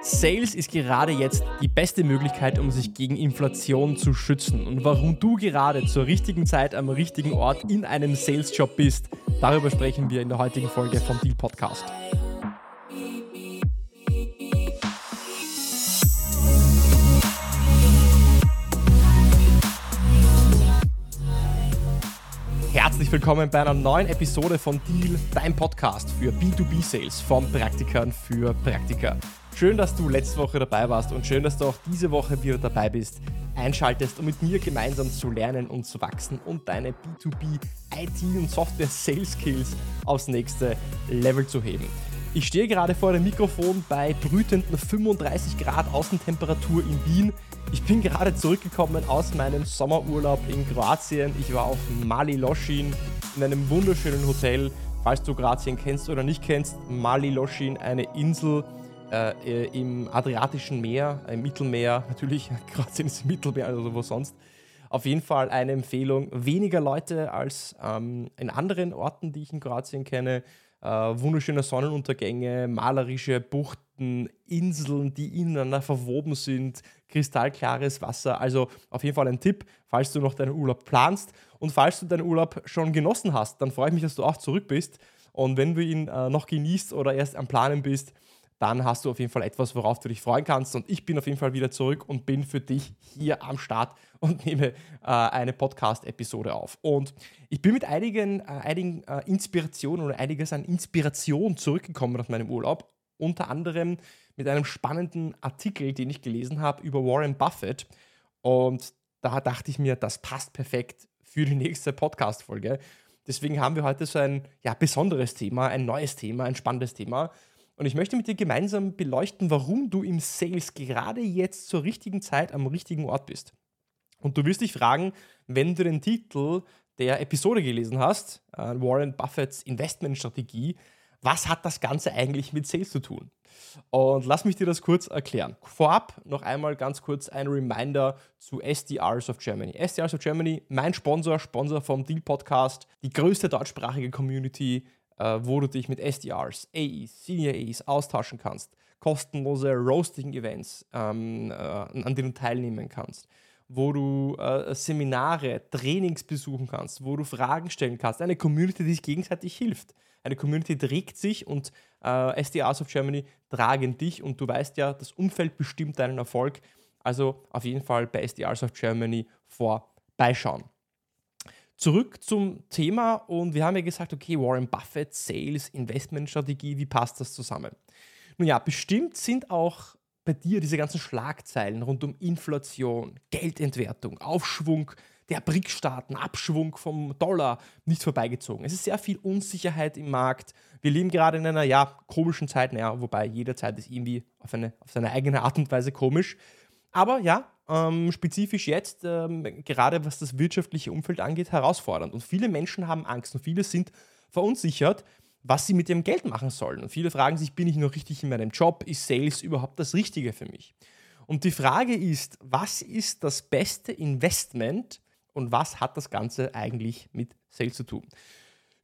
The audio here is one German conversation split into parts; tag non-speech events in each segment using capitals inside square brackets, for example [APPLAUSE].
Sales ist gerade jetzt die beste Möglichkeit, um sich gegen Inflation zu schützen. Und warum du gerade zur richtigen Zeit am richtigen Ort in einem Sales-Job bist, darüber sprechen wir in der heutigen Folge vom Deal Podcast. Herzlich willkommen bei einer neuen Episode von Deal, dein Podcast für B2B-Sales von Praktikern für Praktiker. Schön, dass du letzte Woche dabei warst und schön, dass du auch diese Woche wieder dabei bist, einschaltest, um mit mir gemeinsam zu lernen und zu wachsen und deine B2B IT und Software Sales Skills aufs nächste Level zu heben. Ich stehe gerade vor dem Mikrofon bei brütenden 35 Grad Außentemperatur in Wien. Ich bin gerade zurückgekommen aus meinem Sommerurlaub in Kroatien. Ich war auf Mali Loschin in einem wunderschönen Hotel. Falls du Kroatien kennst oder nicht kennst, Mali Loschin, eine Insel äh, im Adriatischen Meer, im Mittelmeer, [LAUGHS] natürlich, Kroatien ist Mittelmeer, also wo sonst. Auf jeden Fall eine Empfehlung. Weniger Leute als ähm, in anderen Orten, die ich in Kroatien kenne. Äh, wunderschöne Sonnenuntergänge, malerische Buchten, Inseln, die ineinander verwoben sind, kristallklares Wasser. Also auf jeden Fall ein Tipp, falls du noch deinen Urlaub planst. Und falls du deinen Urlaub schon genossen hast, dann freue ich mich, dass du auch zurück bist. Und wenn du ihn äh, noch genießt oder erst am Planen bist, dann hast du auf jeden Fall etwas, worauf du dich freuen kannst. Und ich bin auf jeden Fall wieder zurück und bin für dich hier am Start [LAUGHS] und nehme äh, eine Podcast-Episode auf. Und ich bin mit einigen, äh, einigen äh, Inspirationen oder einiges an Inspiration zurückgekommen aus meinem Urlaub. Unter anderem mit einem spannenden Artikel, den ich gelesen habe über Warren Buffett. Und da dachte ich mir, das passt perfekt für die nächste Podcast-Folge. Deswegen haben wir heute so ein ja, besonderes Thema, ein neues Thema, ein spannendes Thema. Und ich möchte mit dir gemeinsam beleuchten, warum du im Sales gerade jetzt zur richtigen Zeit am richtigen Ort bist. Und du wirst dich fragen, wenn du den Titel der Episode gelesen hast, äh, Warren Buffetts Investmentstrategie, was hat das Ganze eigentlich mit Sales zu tun? Und lass mich dir das kurz erklären. Vorab noch einmal ganz kurz ein Reminder zu SDRs of Germany. SDRs of Germany, mein Sponsor, Sponsor vom Deal Podcast, die größte deutschsprachige Community äh, wo du dich mit SDRs, AEs, Senior AEs austauschen kannst, kostenlose Roasting-Events, ähm, äh, an denen du teilnehmen kannst, wo du äh, Seminare, Trainings besuchen kannst, wo du Fragen stellen kannst, eine Community, die sich gegenseitig hilft. Eine Community trägt sich und äh, SDRs of Germany tragen dich und du weißt ja, das Umfeld bestimmt deinen Erfolg. Also auf jeden Fall bei SDRs of Germany vorbeischauen. Zurück zum Thema und wir haben ja gesagt, okay, Warren Buffett, Sales, Investmentstrategie, wie passt das zusammen? Nun ja, bestimmt sind auch bei dir diese ganzen Schlagzeilen rund um Inflation, Geldentwertung, Aufschwung der BRIC-Staaten, Abschwung vom Dollar nicht vorbeigezogen. Es ist sehr viel Unsicherheit im Markt. Wir leben gerade in einer ja, komischen Zeit, naja, wobei jede Zeit ist irgendwie auf, eine, auf seine eigene Art und Weise komisch. Aber ja, ähm, spezifisch jetzt, ähm, gerade was das wirtschaftliche Umfeld angeht, herausfordernd. Und viele Menschen haben Angst und viele sind verunsichert, was sie mit ihrem Geld machen sollen. Und viele fragen sich, bin ich noch richtig in meinem Job? Ist Sales überhaupt das Richtige für mich? Und die Frage ist, was ist das beste Investment und was hat das Ganze eigentlich mit Sales zu tun?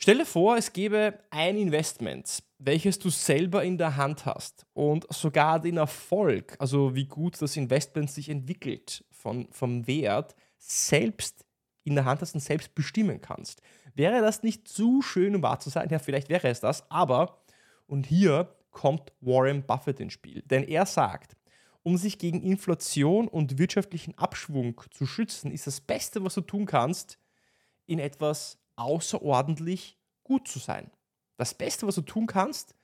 Stell dir vor, es gäbe ein Investment, welches du selber in der Hand hast und sogar den Erfolg, also wie gut das Investment sich entwickelt von, vom Wert, selbst in der Hand hast und selbst bestimmen kannst. Wäre das nicht zu schön, um wahr zu sein? Ja, vielleicht wäre es das, aber, und hier kommt Warren Buffett ins Spiel, denn er sagt, um sich gegen Inflation und wirtschaftlichen Abschwung zu schützen, ist das Beste, was du tun kannst, in etwas außerordentlich gut zu sein. Das Beste, was du tun kannst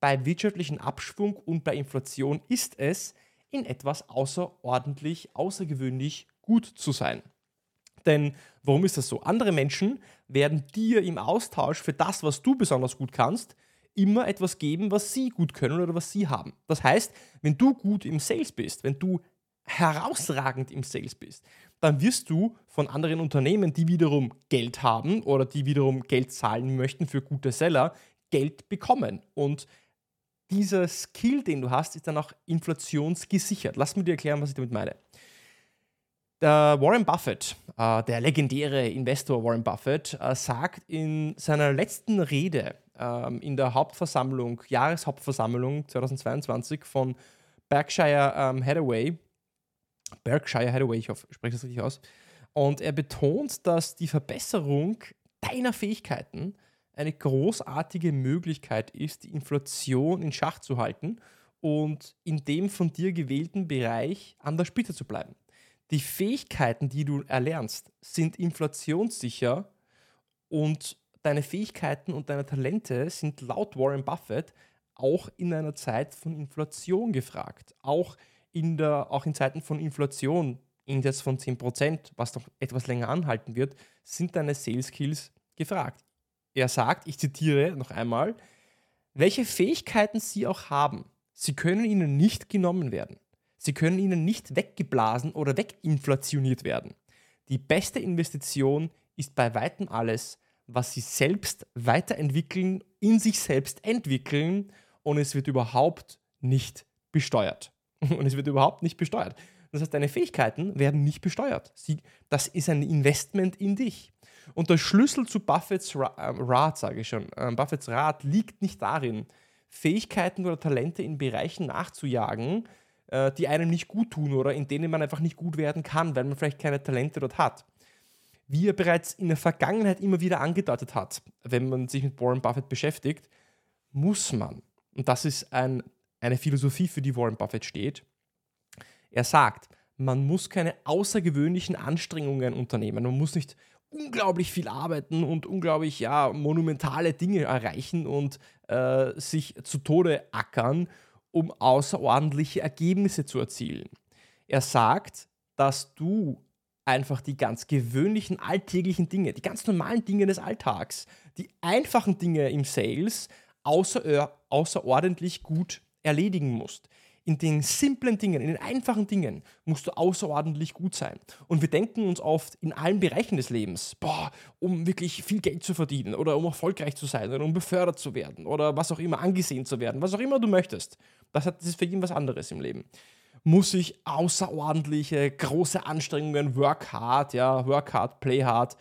bei wirtschaftlichen Abschwung und bei Inflation, ist es, in etwas außerordentlich, außergewöhnlich gut zu sein. Denn warum ist das so? Andere Menschen werden dir im Austausch für das, was du besonders gut kannst, immer etwas geben, was sie gut können oder was sie haben. Das heißt, wenn du gut im Sales bist, wenn du herausragend im Sales bist, dann wirst du von anderen Unternehmen, die wiederum Geld haben oder die wiederum Geld zahlen möchten für gute Seller, Geld bekommen. Und dieser Skill, den du hast, ist dann auch inflationsgesichert. Lass mir dir erklären, was ich damit meine. Der Warren Buffett, äh, der legendäre Investor Warren Buffett, äh, sagt in seiner letzten Rede ähm, in der Hauptversammlung, Jahreshauptversammlung 2022 von Berkshire ähm, Hathaway. Berkshire Hathaway, ich hoffe, ich spreche das richtig aus. Und er betont, dass die Verbesserung deiner Fähigkeiten eine großartige Möglichkeit ist, die Inflation in Schach zu halten und in dem von dir gewählten Bereich an der Spitze zu bleiben. Die Fähigkeiten, die du erlernst, sind inflationssicher und deine Fähigkeiten und deine Talente sind laut Warren Buffett auch in einer Zeit von Inflation gefragt. Auch in, der, auch in Zeiten von Inflation, Index von 10%, was noch etwas länger anhalten wird, sind deine Sales Skills gefragt. Er sagt, ich zitiere noch einmal, welche Fähigkeiten Sie auch haben, sie können Ihnen nicht genommen werden. Sie können Ihnen nicht weggeblasen oder weginflationiert werden. Die beste Investition ist bei weitem alles, was Sie selbst weiterentwickeln, in sich selbst entwickeln und es wird überhaupt nicht besteuert. [LAUGHS] Und es wird überhaupt nicht besteuert. Das heißt, deine Fähigkeiten werden nicht besteuert. Sie, das ist ein Investment in dich. Und der Schlüssel zu Buffets Ra äh, Rat, sage ich schon, äh, Buffets Rat liegt nicht darin, Fähigkeiten oder Talente in Bereichen nachzujagen, äh, die einem nicht gut tun oder in denen man einfach nicht gut werden kann, weil man vielleicht keine Talente dort hat. Wie er bereits in der Vergangenheit immer wieder angedeutet hat, wenn man sich mit Warren Buffett beschäftigt, muss man und das ist ein, eine Philosophie, für die Warren Buffett steht. Er sagt, man muss keine außergewöhnlichen Anstrengungen unternehmen. Man muss nicht unglaublich viel arbeiten und unglaublich ja, monumentale Dinge erreichen und äh, sich zu Tode ackern, um außerordentliche Ergebnisse zu erzielen. Er sagt, dass du einfach die ganz gewöhnlichen alltäglichen Dinge, die ganz normalen Dinge des Alltags, die einfachen Dinge im Sales außer, außerordentlich gut erledigen musst. In den simplen Dingen, in den einfachen Dingen musst du außerordentlich gut sein. Und wir denken uns oft in allen Bereichen des Lebens, boah, um wirklich viel Geld zu verdienen oder um erfolgreich zu sein oder um befördert zu werden oder was auch immer, angesehen zu werden, was auch immer du möchtest. Das, ist für jeden was anderes im Leben. Muss ich außerordentliche, große Anstrengungen, work hard, ja, work hard, play hard.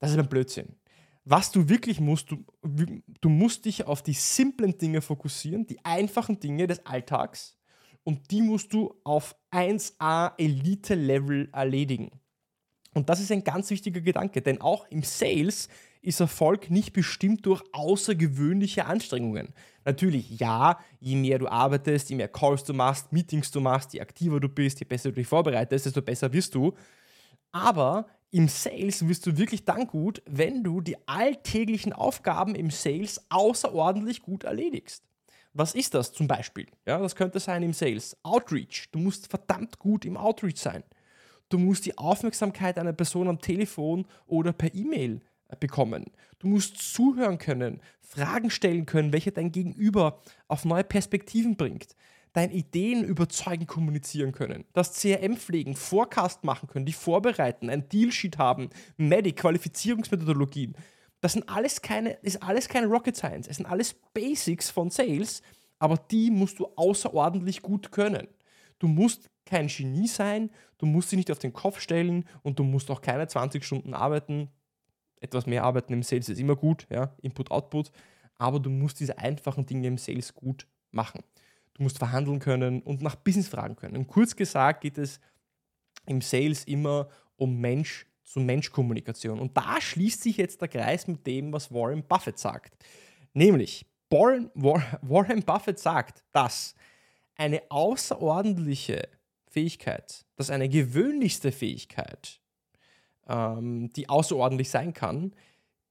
Das ist ein Blödsinn was du wirklich musst, du, du musst dich auf die simplen Dinge fokussieren, die einfachen Dinge des Alltags und die musst du auf 1A Elite-Level erledigen. Und das ist ein ganz wichtiger Gedanke, denn auch im Sales ist Erfolg nicht bestimmt durch außergewöhnliche Anstrengungen. Natürlich, ja, je mehr du arbeitest, je mehr Calls du machst, Meetings du machst, je aktiver du bist, je besser du dich vorbereitest, desto besser wirst du. Aber im Sales wirst du wirklich dann gut, wenn du die alltäglichen Aufgaben im Sales außerordentlich gut erledigst. Was ist das zum Beispiel? Ja, das könnte sein im Sales. Outreach. Du musst verdammt gut im Outreach sein. Du musst die Aufmerksamkeit einer Person am Telefon oder per E-Mail äh, bekommen. Du musst zuhören können, Fragen stellen können, welche dein Gegenüber auf neue Perspektiven bringt deine Ideen überzeugend kommunizieren können, das CRM pflegen, Forecast machen können, die vorbereiten, ein Dealsheet haben, Medic, Qualifizierungsmethodologien. Das sind alles keine, ist alles keine Rocket Science. Es sind alles Basics von Sales, aber die musst du außerordentlich gut können. Du musst kein Genie sein, du musst dich nicht auf den Kopf stellen und du musst auch keine 20 Stunden arbeiten. Etwas mehr arbeiten im Sales ist immer gut, ja, Input, Output, aber du musst diese einfachen Dinge im Sales gut machen du musst verhandeln können und nach Business fragen können. Und kurz gesagt geht es im Sales immer um Mensch zu Mensch Kommunikation. Und da schließt sich jetzt der Kreis mit dem, was Warren Buffett sagt. Nämlich, Warren, [LAUGHS] Warren Buffett sagt, dass eine außerordentliche Fähigkeit, dass eine gewöhnlichste Fähigkeit, ähm, die außerordentlich sein kann,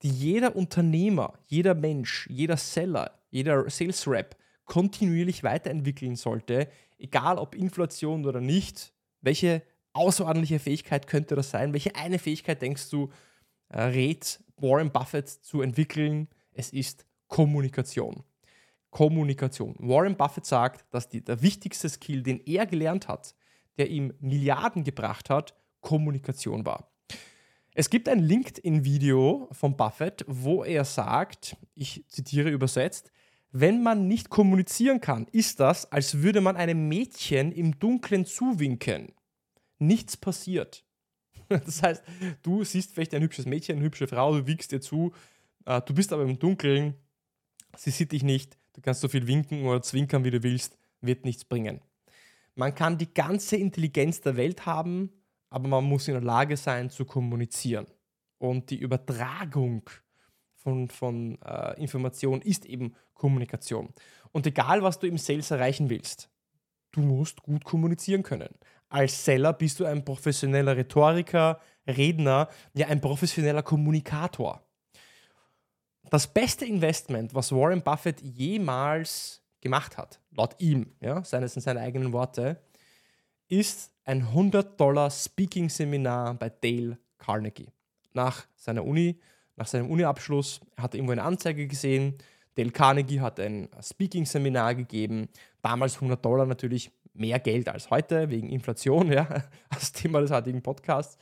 die jeder Unternehmer, jeder Mensch, jeder Seller, jeder Sales Rep kontinuierlich weiterentwickeln sollte, egal ob Inflation oder nicht. Welche außerordentliche Fähigkeit könnte das sein? Welche eine Fähigkeit denkst du, äh, rät Warren Buffett zu entwickeln? Es ist Kommunikation. Kommunikation. Warren Buffett sagt, dass die, der wichtigste Skill, den er gelernt hat, der ihm Milliarden gebracht hat, Kommunikation war. Es gibt ein LinkedIn-Video von Buffett, wo er sagt, ich zitiere übersetzt, wenn man nicht kommunizieren kann, ist das, als würde man einem Mädchen im Dunkeln zuwinken. Nichts passiert. [LAUGHS] Das heißt, du siehst vielleicht ein hübsches Mädchen, eine hübsche Frau, du winkst ihr zu, äh, du bist aber im Dunkeln, sie sieht dich nicht, du kannst so viel winken oder zwinkern, wie du willst, wird nichts bringen. Man kann die ganze Intelligenz der Welt haben, aber man muss in der Lage sein zu kommunizieren. Und die Übertragung von, von äh, Informationen ist eben Kommunikation. Und egal, was du im Sales erreichen willst, du musst gut kommunizieren können. Als Seller bist du ein professioneller Rhetoriker, Redner, ja ein professioneller Kommunikator. Das beste Investment, was Warren Buffett jemals gemacht hat, laut ihm, ja, seines in seine eigenen Worte, ist ein 100 Dollar Speaking-Seminar bei Dale Carnegie. Nach seiner Uni, nach seinem Uni-Abschluss hat er irgendwo eine Anzeige gesehen. Dale Carnegie hat ein Speaking-Seminar gegeben. Damals 100 Dollar natürlich mehr Geld als heute, wegen Inflation, [LAUGHS] ja, als Thema des heutigen Podcasts.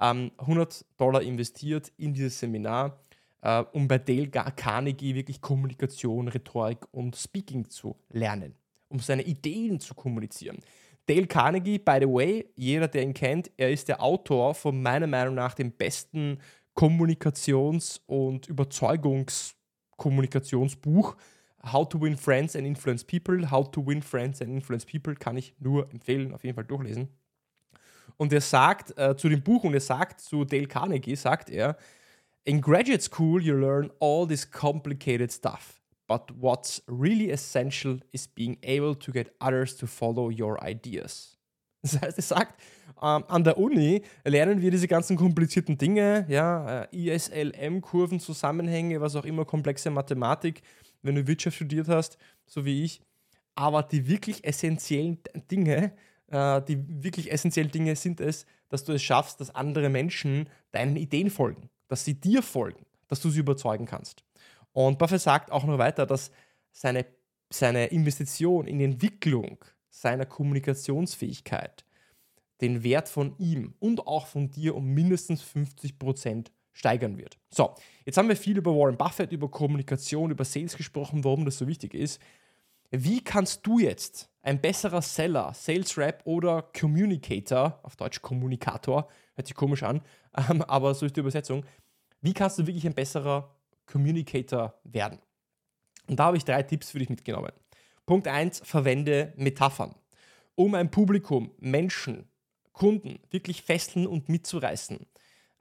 Ähm, 100 Dollar investiert in dieses Seminar, äh, um bei Dale Carnegie wirklich Kommunikation, Rhetorik und Speaking zu lernen, um seine Ideen zu kommunizieren. Dale Carnegie, by the way, jeder, der ihn kennt, er ist der Autor von meiner Meinung nach dem besten Kommunikations- und Überzeugungskommunikationsbuch. How to Win Friends and Influence People. How to Win Friends and Influence People kann ich nur empfehlen, auf jeden Fall durchlesen. Und er sagt äh, zu dem Buch und er sagt zu Dale Carnegie, sagt er, in graduate school you learn all this complicated stuff. But what's really essential is being able to get others to follow your ideas. [LAUGHS] Das heißt, er sagt, ähm, an der Uni lernen wir diese ganzen komplizierten Dinge, ja, äh, ISLM, Kurven, Zusammenhänge, was auch immer, komplexe Mathematik, wenn du Wirtschaft studiert hast, so wie ich. Aber die wirklich essentiellen Dinge, äh, die wirklich essentiellen Dinge sind es, dass du es schaffst, dass andere Menschen deinen Ideen folgen, dass sie dir folgen, dass du sie überzeugen kannst. Und Buffett sagt auch noch weiter, dass seine, seine Investition in Entwicklung seiner Kommunikationsfähigkeit den Wert von ihm und auch von dir um mindestens 50 Prozent steigern wird. So, jetzt haben wir viel über Warren Buffett, über Kommunikation, über Sales gesprochen, warum das so wichtig ist. Wie kannst du jetzt ein besserer Seller, Sales Rep oder Communicator, auf Deutsch Kommunikator, hört sich komisch an, [LAUGHS] ähm, aber so ist die Übersetzung, wie kannst du wirklich ein besserer Communicator werden? Und da habe ich drei Tipps für dich mitgenommen. Punkt 1, verwende Metaphern. Um ein Publikum, Menschen, Kunden wirklich fesseln und mitzureißen,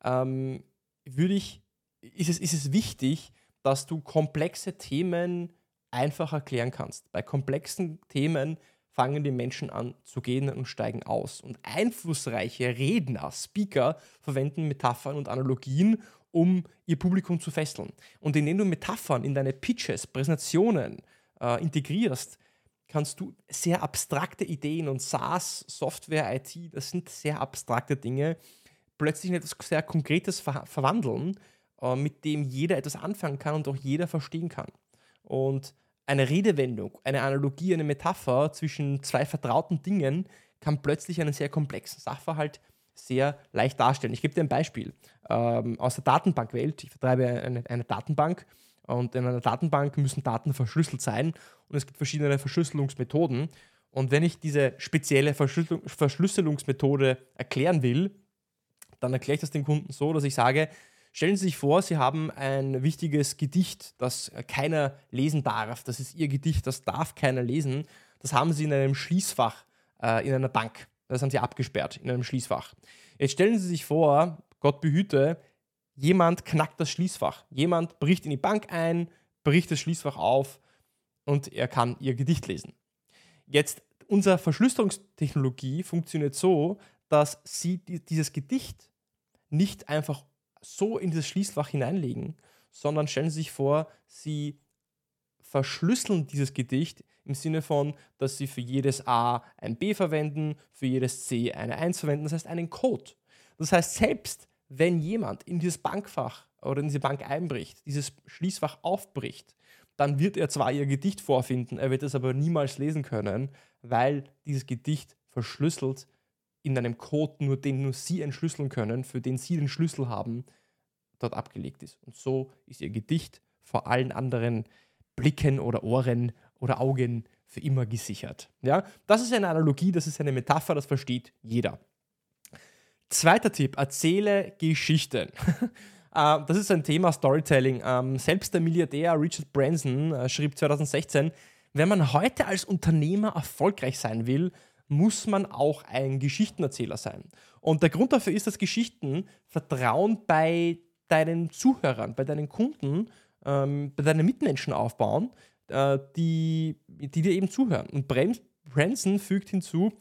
ähm, würde ich, ist, es, ist es wichtig, dass du komplexe Themen einfach erklären kannst. Bei komplexen Themen fangen die Menschen an zu gehen und steigen aus. Und einflussreiche Redner, Speaker verwenden Metaphern und Analogien, um ihr Publikum zu fesseln. Und indem du Metaphern in deine Pitches, Präsentationen äh, integrierst, kannst du sehr abstrakte Ideen und SaaS, Software, IT, das sind sehr abstrakte Dinge, plötzlich in etwas sehr Konkretes ver verwandeln, äh, mit dem jeder etwas anfangen kann und auch jeder verstehen kann. Und eine Redewendung, eine Analogie, eine Metapher zwischen zwei vertrauten Dingen kann plötzlich einen sehr komplexen Sachverhalt sehr leicht darstellen. Ich gebe dir ein Beispiel ähm, aus der Datenbankwelt. Ich vertreibe eine, eine Datenbank und in einer Datenbank müssen Daten verschlüsselt sein und es gibt verschiedene Verschlüsselungsmethoden. Und wenn ich diese spezielle Verschlüsselung, Verschlüsselungsmethode erklären will, dann erkläre ich das dem Kunden so, dass ich sage, stellen Sie sich vor, Sie haben ein wichtiges Gedicht, das keiner lesen darf. Das ist Ihr Gedicht, das darf keiner lesen. Das haben Sie in einem Schließfach äh, in einer Bank. Das haben Sie abgesperrt in einem Schließfach. Jetzt stellen Sie sich vor, Gott behüte, jemand knackt das Schließfach. Jemand bricht in die Bank ein, bricht das Schließfach auf und er kann ihr Gedicht lesen. Jetzt, unsere Verschlüsselungstechnologie funktioniert so, dass sie dieses Gedicht nicht einfach so in dieses Schließfach hineinlegen, sondern stellen Sie sich vor, Sie verschlüsseln dieses Gedicht im Sinne von, dass Sie für jedes A ein B verwenden, für jedes C eine 1 verwenden, das heißt einen Code. Das heißt, selbst wenn jemand in dieses Bankfach oder in diese Bank einbricht, dieses Schließfach aufbricht, dann wird er zwar ihr Gedicht vorfinden, er wird es aber niemals lesen können, weil dieses Gedicht verschlüsselt in einem Code, nur den nur sie entschlüsseln können, für den sie den Schlüssel haben, dort abgelegt ist. Und so ist ihr Gedicht vor allen anderen Blicken oder Ohren oder Augen für immer gesichert. Ja? Das ist eine Analogie, das ist eine Metapher, das versteht jeder. Zweiter Tipp, erzähle Geschichten. [LAUGHS] Ähm, das ist ein Thema Storytelling. Ähm, selbst der Milliardär Richard Branson äh, schrieb 2016, wenn man heute als Unternehmer erfolgreich sein will, muss man auch ein Geschichtenerzähler sein. Und der Grund dafür ist, dass Geschichten Vertrauen bei deinen Zuhörern, bei deinen Kunden, ähm, bei deinen Mitmenschen aufbauen, äh, die, die dir eben zuhören. Und Branson fügt hinzu,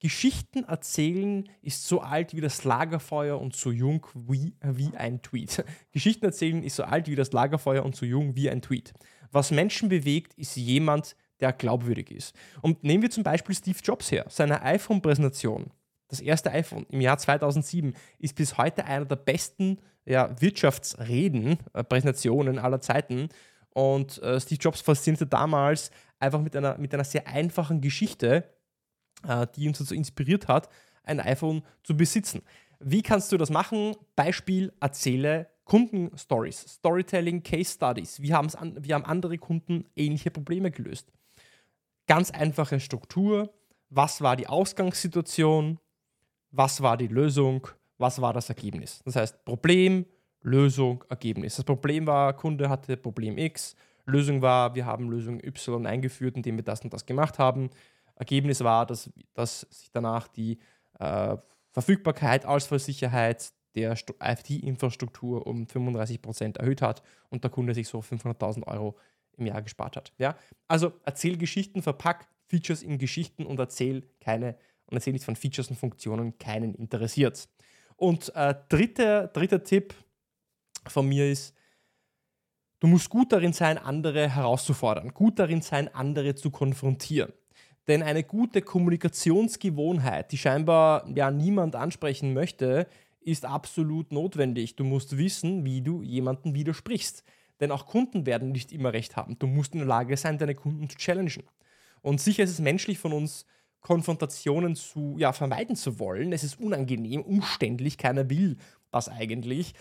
Geschichten erzählen ist so alt wie das Lagerfeuer und so jung wie, wie ein Tweet. [LAUGHS] Geschichten erzählen ist so alt wie das Lagerfeuer und so jung wie ein Tweet. Was Menschen bewegt, ist jemand, der glaubwürdig ist. Und nehmen wir zum Beispiel Steve Jobs her. Seine iPhone-Präsentation, das erste iPhone im Jahr 2007, ist bis heute einer der besten ja, Wirtschaftsreden, äh, Präsentationen aller Zeiten. Und äh, Steve Jobs faszinierte damals einfach mit einer, mit einer sehr einfachen Geschichte, die uns dazu inspiriert hat, ein iPhone zu besitzen. Wie kannst du das machen? Beispiel, erzähle Kundenstories, Storytelling, Case Studies. Wie, an, wie haben andere Kunden ähnliche Probleme gelöst? Ganz einfache Struktur. Was war die Ausgangssituation? Was war die Lösung? Was war das Ergebnis? Das heißt Problem, Lösung, Ergebnis. Das Problem war, Kunde hatte Problem X. Lösung war, wir haben Lösung Y eingeführt, indem wir das und das gemacht haben. Ergebnis war, dass, dass sich danach die äh, Verfügbarkeit, Ausfallsicherheit der IT-Infrastruktur um 35% erhöht hat und der Kunde sich so 500.000 Euro im Jahr gespart hat. Ja? Also erzähl Geschichten, verpack Features in Geschichten und erzähl keine und erzähl nicht von Features und Funktionen, keinen interessiert. Und äh, dritter, dritter Tipp von mir ist, du musst gut darin sein, andere herauszufordern, gut darin sein, andere zu konfrontieren. Denn eine gute Kommunikationsgewohnheit, die scheinbar ja niemand ansprechen möchte, ist absolut notwendig. Du musst wissen, wie du jemanden widersprichst. Denn auch Kunden werden nicht immer recht haben. Du musst in der Lage sein, deine Kunden zu challengen. Und sicher ist es menschlich von uns, Konfrontationen zu ja, vermeiden zu wollen. Es ist unangenehm, umständlich, keiner will das eigentlich.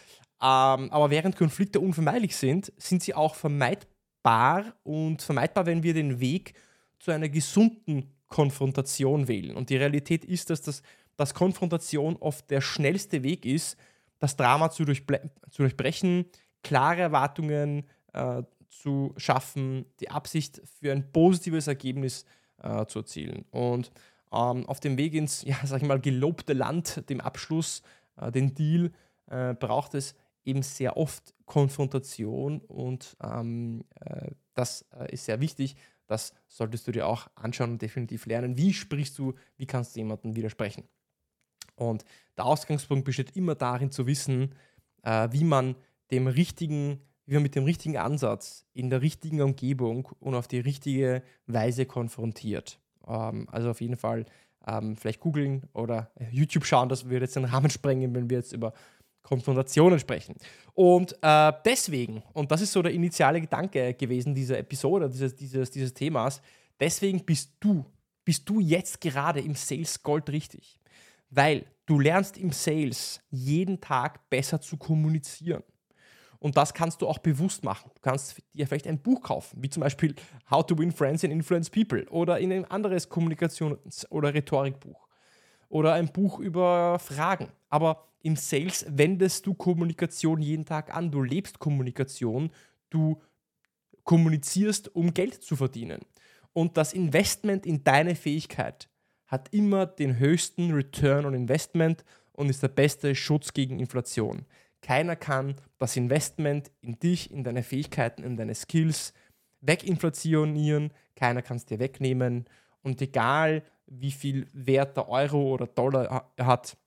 Ähm, aber während Konflikte unvermeidlich sind, sind sie auch vermeidbar und vermeidbar, wenn wir den Weg zu einer gesunden Konfrontation wählen. Und die Realität ist, dass, das, dass Konfrontation oft der schnellste Weg ist, das Drama zu, zu durchbrechen, klare Erwartungen äh, zu schaffen, die Absicht für ein positives Ergebnis äh, zu erzielen. Und ähm, auf dem Weg ins, ja, sag ich mal, gelobte Land, dem Abschluss, äh, den Deal, äh, braucht es eben sehr oft Konfrontation und ähm, äh, das äh, ist sehr wichtig, das solltest du dir auch anschauen und definitiv lernen. Wie sprichst du, wie kannst du jemandem widersprechen? Und der Ausgangspunkt besteht immer darin zu wissen, äh, wie man dem richtigen, wie man mit dem richtigen Ansatz in der richtigen Umgebung und auf die richtige Weise konfrontiert. Ähm, also auf jeden Fall ähm, vielleicht googeln oder YouTube schauen, das würde jetzt den Rahmen sprengen, wenn wir jetzt über Konfrontationen sprechen. Und äh, deswegen, und das ist so der initiale Gedanke gewesen dieser Episode, dieses, dieses, dieses Themas, deswegen bist du, bist du jetzt gerade im Sales Gold richtig. Weil du lernst im Sales jeden Tag besser zu kommunizieren. Und das kannst du auch bewusst machen. Du kannst dir vielleicht ein Buch kaufen, wie zum Beispiel How to Win Friends and Influence People oder in ein anderes Kommunikations- oder Rhetorikbuch oder ein Buch über Fragen. Aber im Sales wendest du Kommunikation jeden Tag an. Du lebst Kommunikation. Du kommunizierst, um Geld zu verdienen. Und das Investment in deine Fähigkeit hat immer den höchsten Return on Investment und ist der beste Schutz gegen Inflation. Keiner kann das Investment in dich, in deine Fähigkeiten, in deine Skills weginflationieren. Keiner kann es dir wegnehmen. Und egal, wie viel Wert der Euro oder Dollar hat,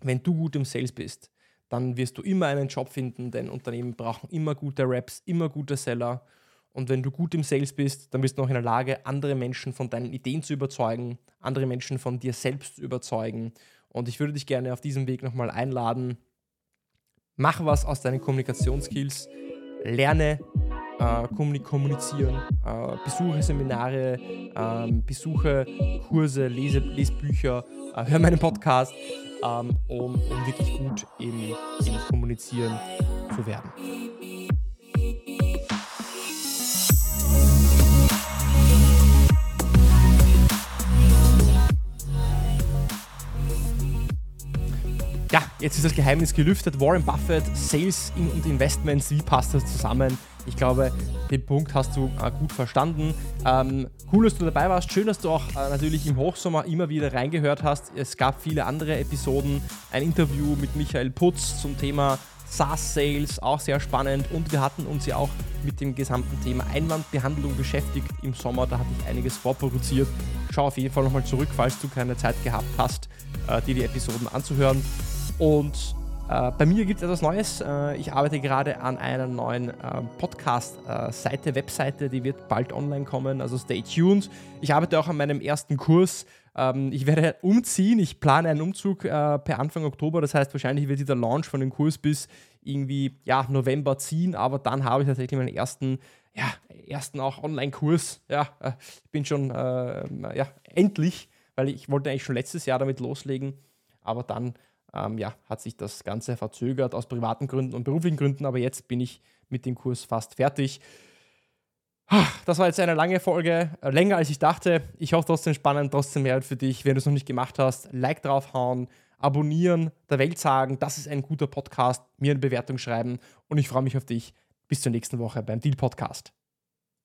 wenn du gut im Sales bist, dann wirst du immer einen Job finden, denn Unternehmen brauchen immer gute Raps, immer gute Seller. Und wenn du gut im Sales bist, dann bist du auch in der Lage, andere Menschen von deinen Ideen zu überzeugen, andere Menschen von dir selbst zu überzeugen. Und ich würde dich gerne auf diesem Weg nochmal einladen. Mach was aus deinen Kommunikationsskills, lerne äh, kommunizieren, äh, besuche Seminare, äh, besuche Kurse, lese Lesbücher, äh, hör meinen Podcast ähm, um, um wirklich gut im, im Kommunizieren zu werden. Jetzt ist das Geheimnis gelüftet. Warren Buffett, Sales und Investments, wie passt das zusammen? Ich glaube, den Punkt hast du äh, gut verstanden. Ähm, cool, dass du dabei warst. Schön, dass du auch äh, natürlich im Hochsommer immer wieder reingehört hast. Es gab viele andere Episoden. Ein Interview mit Michael Putz zum Thema SaaS-Sales, auch sehr spannend. Und wir hatten uns ja auch mit dem gesamten Thema Einwandbehandlung beschäftigt im Sommer. Da hatte ich einiges vorproduziert. Schau auf jeden Fall nochmal zurück, falls du keine Zeit gehabt hast, äh, dir die Episoden anzuhören. Und äh, bei mir gibt es etwas Neues. Äh, ich arbeite gerade an einer neuen äh, Podcast-Seite, Webseite, die wird bald online kommen, also stay tuned. Ich arbeite auch an meinem ersten Kurs. Ähm, ich werde umziehen, ich plane einen Umzug per Anfang Oktober, das heißt wahrscheinlich wird dieser Launch von dem Kurs bis irgendwie ja, November ziehen, aber dann habe ich tatsächlich meinen ersten, ja, ersten auch Online-Kurs. Ja, ich bin schon äh, ja, endlich, weil ich wollte eigentlich schon letztes Jahr damit loslegen, aber dann ähm, ja, hat sich das Ganze verzögert aus privaten Gründen und beruflichen Gründen, aber jetzt bin ich mit dem Kurs fast fertig. Das war jetzt eine lange Folge, äh, länger als ich dachte. Ich hoffe trotzdem spannend, trotzdem Mehrwert für dich. Wenn du es noch nicht gemacht hast, Like draufhauen, abonnieren, der Welt sagen, das ist ein guter Podcast, mir eine Bewertung schreiben und ich freue mich auf dich. Bis zur nächsten Woche beim Deal Podcast.